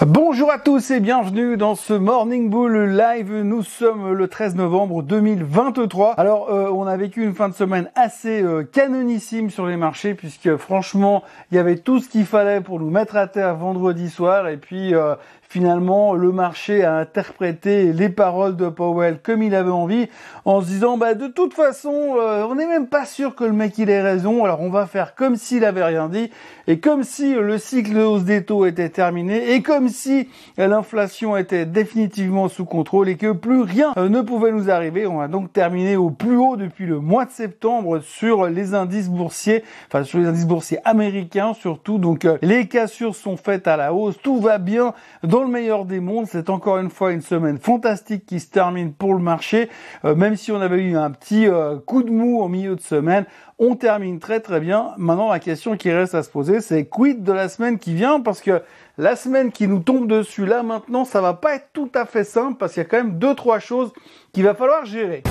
Bonjour à tous et bienvenue dans ce Morning Bull Live. Nous sommes le 13 novembre 2023. Alors, euh, on a vécu une fin de semaine assez euh, canonissime sur les marchés puisque franchement, il y avait tout ce qu'il fallait pour nous mettre à terre vendredi soir et puis euh, finalement le marché a interprété les paroles de Powell comme il avait envie en se disant bah de toute façon euh, on n'est même pas sûr que le mec il ait raison alors on va faire comme s'il avait rien dit et comme si le cycle de hausse des taux était terminé et comme si l'inflation était définitivement sous contrôle et que plus rien euh, ne pouvait nous arriver. On a donc terminé au plus haut depuis le mois de septembre sur les indices boursiers enfin sur les indices boursiers américains surtout. Donc euh, les cassures sont faites à la hausse tout va bien le meilleur des mondes, c'est encore une fois une semaine fantastique qui se termine pour le marché. Euh, même si on avait eu un petit euh, coup de mou au milieu de semaine, on termine très très bien. Maintenant, la question qui reste à se poser, c'est quid de la semaine qui vient? Parce que la semaine qui nous tombe dessus là maintenant, ça va pas être tout à fait simple parce qu'il y a quand même deux trois choses qu'il va falloir gérer.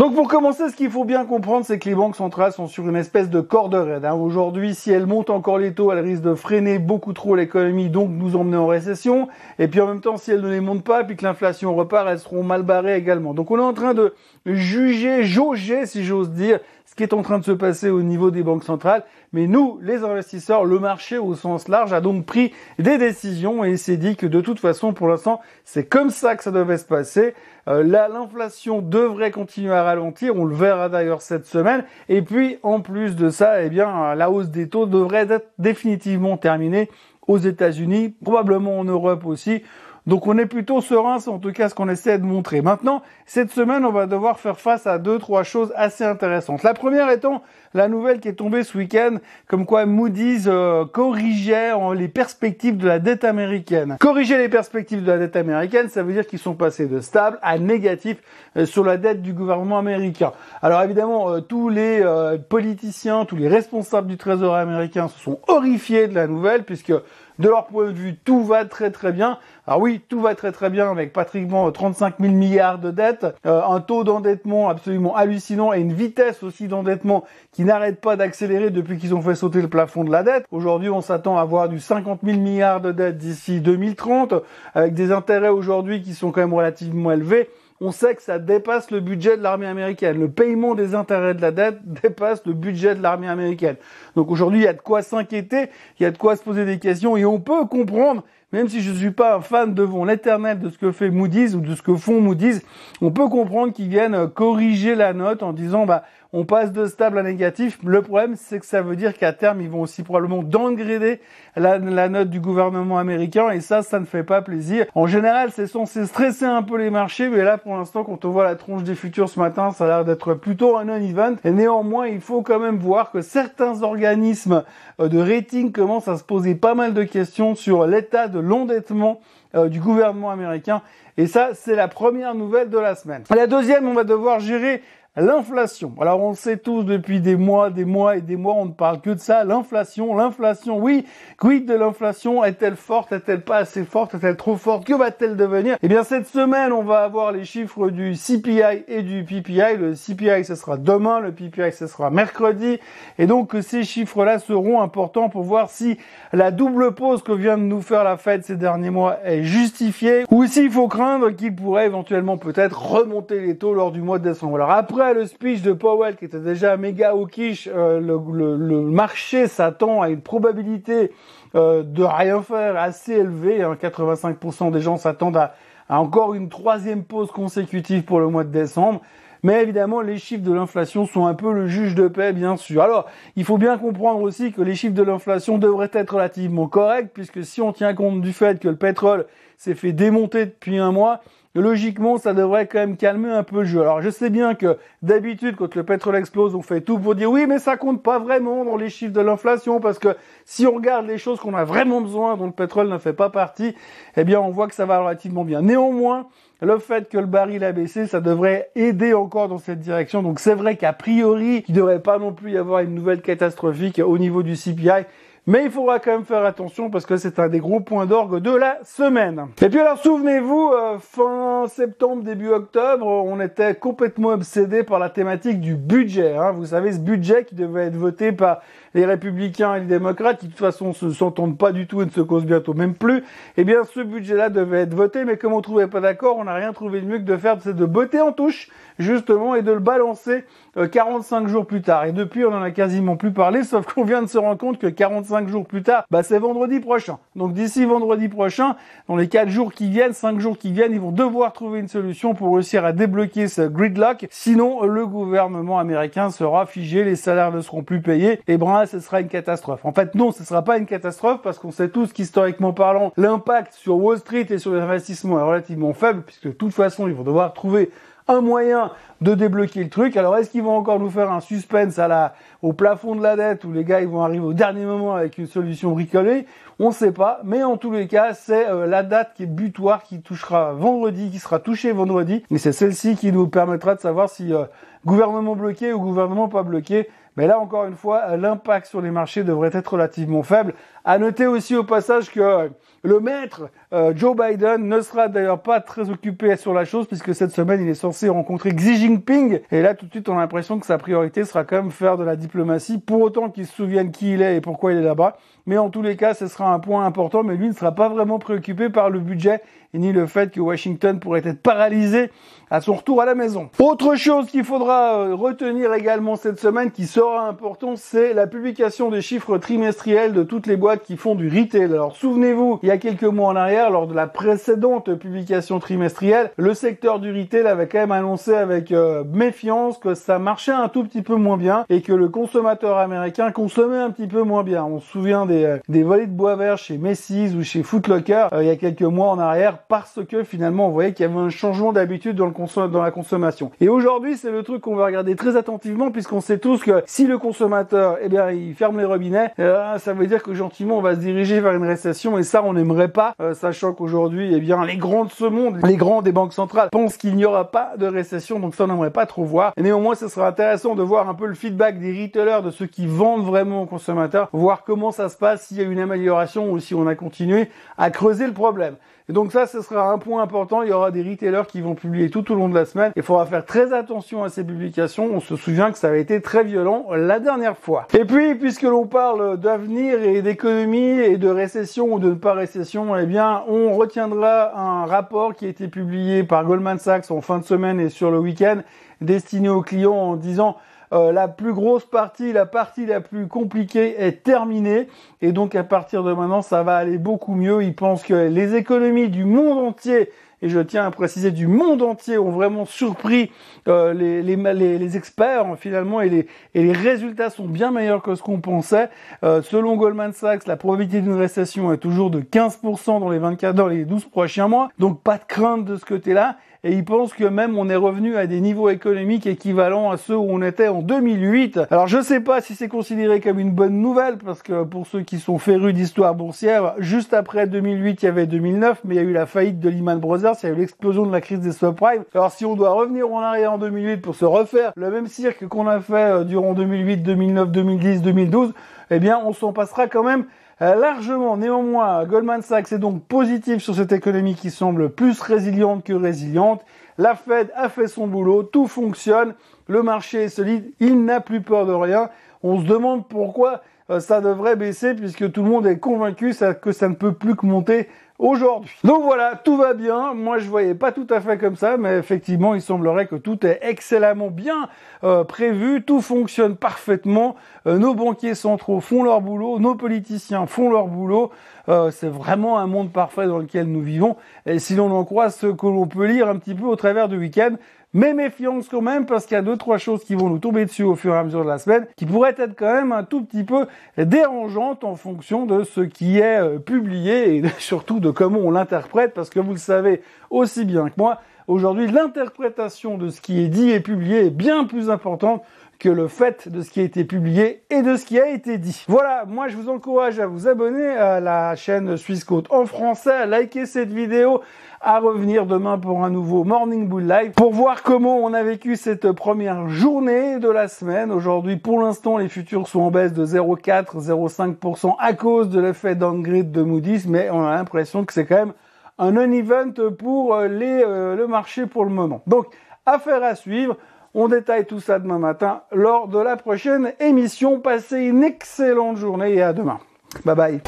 Donc pour commencer, ce qu'il faut bien comprendre, c'est que les banques centrales sont sur une espèce de corde raide. Hein. Aujourd'hui, si elles montent encore les taux, elles risquent de freiner beaucoup trop l'économie, donc nous emmener en récession. Et puis en même temps, si elles ne les montent pas, puis que l'inflation repart, elles seront mal barrées également. Donc on est en train de juger, jauger, si j'ose dire, ce qui est en train de se passer au niveau des banques centrales. Mais nous, les investisseurs, le marché au sens large a donc pris des décisions et s'est dit que de toute façon, pour l'instant, c'est comme ça que ça devait se passer. Euh, là, l'inflation devrait continuer à ralentir. On le verra d'ailleurs cette semaine. Et puis, en plus de ça, eh bien, la hausse des taux devrait être définitivement terminée aux États-Unis, probablement en Europe aussi. Donc on est plutôt serein, c'est en tout cas ce qu'on essaie de montrer. Maintenant, cette semaine, on va devoir faire face à deux, trois choses assez intéressantes. La première étant la nouvelle qui est tombée ce week-end, comme quoi Moody's euh, corrigeait les perspectives de la dette américaine. Corriger les perspectives de la dette américaine, ça veut dire qu'ils sont passés de stable à négatif euh, sur la dette du gouvernement américain. Alors évidemment, euh, tous les politiciens, tous les responsables du Trésor américain se sont horrifiés de la nouvelle, puisque de leur point de vue, tout va très très bien. Alors oui, tout va très très bien avec pratiquement 35 000 milliards de dettes, euh, un taux d'endettement absolument hallucinant et une vitesse aussi d'endettement qui n'arrête pas d'accélérer depuis qu'ils ont fait sauter le plafond de la dette. Aujourd'hui, on s'attend à avoir du 50 000 milliards de dettes d'ici 2030, avec des intérêts aujourd'hui qui sont quand même relativement élevés on sait que ça dépasse le budget de l'armée américaine. Le paiement des intérêts de la dette dépasse le budget de l'armée américaine. Donc aujourd'hui, il y a de quoi s'inquiéter, il y a de quoi se poser des questions et on peut comprendre même si je ne suis pas un fan devant l'éternel de ce que fait Moody's ou de ce que font Moody's, on peut comprendre qu'ils viennent corriger la note en disant bah on passe de stable à négatif. Le problème, c'est que ça veut dire qu'à terme, ils vont aussi probablement downgrader la, note du gouvernement américain et ça, ça ne fait pas plaisir. En général, c'est censé stresser un peu les marchés, mais là, pour l'instant, quand on voit la tronche des futurs ce matin, ça a l'air d'être plutôt un non-event. Et néanmoins, il faut quand même voir que certains organismes euh, de rating commencent à se poser pas mal de questions sur l'état de l'endettement euh, du gouvernement américain. Et ça, c'est la première nouvelle de la semaine. La deuxième, on va devoir gérer L'inflation. Alors on le sait tous depuis des mois, des mois et des mois, on ne parle que de ça. L'inflation, l'inflation, oui. Quid de l'inflation? Est-elle forte? Est-elle pas assez forte? Est-elle trop forte? Que va-t-elle devenir? Eh bien cette semaine, on va avoir les chiffres du CPI et du PPI. Le CPI, ce sera demain, le PPI, ce sera mercredi. Et donc ces chiffres-là seront importants pour voir si la double pause que vient de nous faire la Fed ces derniers mois est justifiée ou s'il faut craindre qu'il pourrait éventuellement peut-être remonter les taux lors du mois de décembre. Alors après le speech de Powell qui était déjà méga hawkish, euh, le, marché s'attend à une probabilité euh, de rien faire assez élevée. 85% hein. des gens s'attendent à, encore une troisième pause consécutive pour le mois de décembre. Mais évidemment, les chiffres de l'inflation sont un peu le juge de paix, bien sûr. Alors, il faut bien comprendre aussi que les chiffres de l'inflation devraient être relativement corrects, puisque si on tient compte du fait que le pétrole s'est fait démonter depuis un mois, logiquement, ça devrait quand même calmer un peu le jeu. Alors, je sais bien que d'habitude, quand le pétrole explose, on fait tout pour dire oui, mais ça compte pas vraiment dans les chiffres de l'inflation, parce que si on regarde les choses qu'on a vraiment besoin, dont le pétrole ne fait pas partie, eh bien, on voit que ça va relativement bien. Néanmoins, le fait que le baril a baissé, ça devrait aider encore dans cette direction. Donc c'est vrai qu'a priori, il ne devrait pas non plus y avoir une nouvelle catastrophique au niveau du CPI. Mais il faudra quand même faire attention parce que c'est un des gros points d'orgue de la semaine. Et puis alors souvenez-vous, euh, fin septembre, début octobre, on était complètement obsédé par la thématique du budget. Hein. Vous savez, ce budget qui devait être voté par les républicains et les démocrates, qui de toute façon se s'entendent pas du tout et ne se causent bientôt même plus. Eh bien, ce budget-là devait être voté, mais comme on trouvait pas d'accord, on n'a rien trouvé de mieux que de faire, c'est de botter en touche, justement, et de le balancer 45 euh, jours plus tard. Et depuis, on en a quasiment plus parlé, sauf qu'on vient de se rendre compte que 45 jours plus tard, bah, c'est vendredi prochain. Donc d'ici vendredi prochain, dans les 4 jours qui viennent, 5 jours qui viennent, ils vont devoir trouver une solution pour réussir à débloquer ce gridlock. Sinon, le gouvernement américain sera figé, les salaires ne seront plus payés, et brun, ce sera une catastrophe. En fait, non, ce sera pas une catastrophe parce qu'on sait tous qu'historiquement parlant, l'impact sur Wall Street et sur les investissements est relativement faible puisque de toute façon, ils vont devoir trouver un moyen de débloquer le truc. Alors est-ce qu'ils vont encore nous faire un suspense à la, au plafond de la dette où les gars ils vont arriver au dernier moment avec une solution bricolée? On ne sait pas, mais en tous les cas c'est euh, la date qui est butoir qui touchera vendredi, qui sera touchée vendredi, et c'est celle-ci qui nous permettra de savoir si euh, gouvernement bloqué ou gouvernement pas bloqué. Mais là encore une fois, l'impact sur les marchés devrait être relativement faible. À noter aussi au passage que le maître euh, Joe Biden ne sera d'ailleurs pas très occupé sur la chose puisque cette semaine il est censé rencontrer Xi Jinping et là tout de suite on a l'impression que sa priorité sera quand même faire de la diplomatie pour autant qu'il se souvienne qui il est et pourquoi il est là-bas. Mais en tous les cas ce sera un point important mais lui ne sera pas vraiment préoccupé par le budget et ni le fait que Washington pourrait être paralysé à son retour à la maison. Autre chose qu'il faudra euh, retenir également cette semaine qui sera important, c'est la publication des chiffres trimestriels de toutes les boîtes qui font du retail. Alors souvenez-vous, il y a quelques mois en arrière, lors de la précédente publication trimestrielle, le secteur du retail avait quand même annoncé avec euh, méfiance que ça marchait un tout petit peu moins bien et que le consommateur américain consommait un petit peu moins bien. On se souvient des, euh, des volets de bois vert chez Macy's ou chez Footlocker il y a quelques mois en arrière parce que finalement on voyait qu'il y avait un changement d'habitude dans, dans la consommation. Et aujourd'hui, c'est le truc qu'on va regarder très attentivement puisqu'on sait tous que si le consommateur, eh bien, il ferme les robinets, euh, ça veut dire que on va se diriger vers une récession et ça on n'aimerait pas, euh, sachant qu'aujourd'hui, eh bien, les grands de ce monde, les grands des banques centrales pensent qu'il n'y aura pas de récession, donc ça on n'aimerait pas trop voir. Et néanmoins, ce sera intéressant de voir un peu le feedback des retailers, de ceux qui vendent vraiment aux consommateurs, voir comment ça se passe, s'il y a une amélioration ou si on a continué à creuser le problème. Et donc ça, ce sera un point important. Il y aura des retailers qui vont publier tout au long de la semaine. Il faudra faire très attention à ces publications. On se souvient que ça avait été très violent la dernière fois. Et puis, puisque l'on parle d'avenir et d'économie et de récession ou de ne pas récession, eh bien, on retiendra un rapport qui a été publié par Goldman Sachs en fin de semaine et sur le week-end destiné aux clients en disant euh, la plus grosse partie, la partie la plus compliquée est terminée. Et donc à partir de maintenant, ça va aller beaucoup mieux. Ils pensent que les économies du monde entier et je tiens à préciser du monde entier ont vraiment surpris euh, les, experts finalement et les, et les résultats sont bien meilleurs que ce qu'on pensait. Euh, selon Goldman Sachs, la probabilité d'une récession est toujours de 15% dans les 24 dans les 12 prochains mois, donc pas de crainte de ce côté-là et ils pensent que même on est revenu à des niveaux économiques équivalents à ceux où on était en 2008. Alors je sais pas si c'est considéré comme une bonne nouvelle parce que pour ceux qui sont férus d'histoire boursière, juste après 2008 il y avait 2009 mais il y a eu la faillite de Lehman Brothers, il y a eu l'explosion de la crise des subprimes. Alors si on doit revenir en arrière en 2008 pour se refaire le même cirque qu'on a fait euh, durant 2008, 2009, 2010, 2012, eh bien on s'en passera quand même largement. Néanmoins, Goldman Sachs est donc positif sur cette économie qui semble plus résiliente que résiliente. La Fed a fait son boulot, tout fonctionne, le marché est solide, il n'a plus peur de rien. On se demande pourquoi euh, ça devrait baisser puisque tout le monde est convaincu que ça ne peut plus que monter aujourd'hui. Donc voilà, tout va bien. Moi, je voyais pas tout à fait comme ça, mais effectivement, il semblerait que tout est excellemment bien euh, prévu, tout fonctionne parfaitement. Euh, nos banquiers centraux font leur boulot, nos politiciens font leur boulot. Euh, c'est vraiment un monde parfait dans lequel nous vivons. Et si l'on en croit ce que l'on peut lire un petit peu au travers du week-end, mais méfiance quand même parce qu'il y a deux trois choses qui vont nous tomber dessus au fur et à mesure de la semaine qui pourraient être quand même un tout petit peu dérangeantes en fonction de ce qui est euh, publié et surtout de comment on l'interprète parce que vous le savez aussi bien que moi, aujourd'hui l'interprétation de ce qui est dit et publié est bien plus importante que le fait de ce qui a été publié et de ce qui a été dit. Voilà, moi je vous encourage à vous abonner à la chaîne Suisse Côte en français, à liker cette vidéo, à revenir demain pour un nouveau Morning Bull Live pour voir comment on a vécu cette première journée de la semaine. Aujourd'hui, pour l'instant, les futurs sont en baisse de 0,4, 0,5% à cause de l'effet downgrade de Moody's, mais on a l'impression que c'est quand même un non-event pour euh, euh, le marché pour le moment. Donc, affaire à suivre. On détaille tout ça demain matin lors de la prochaine émission. Passez une excellente journée et à demain. Bye bye.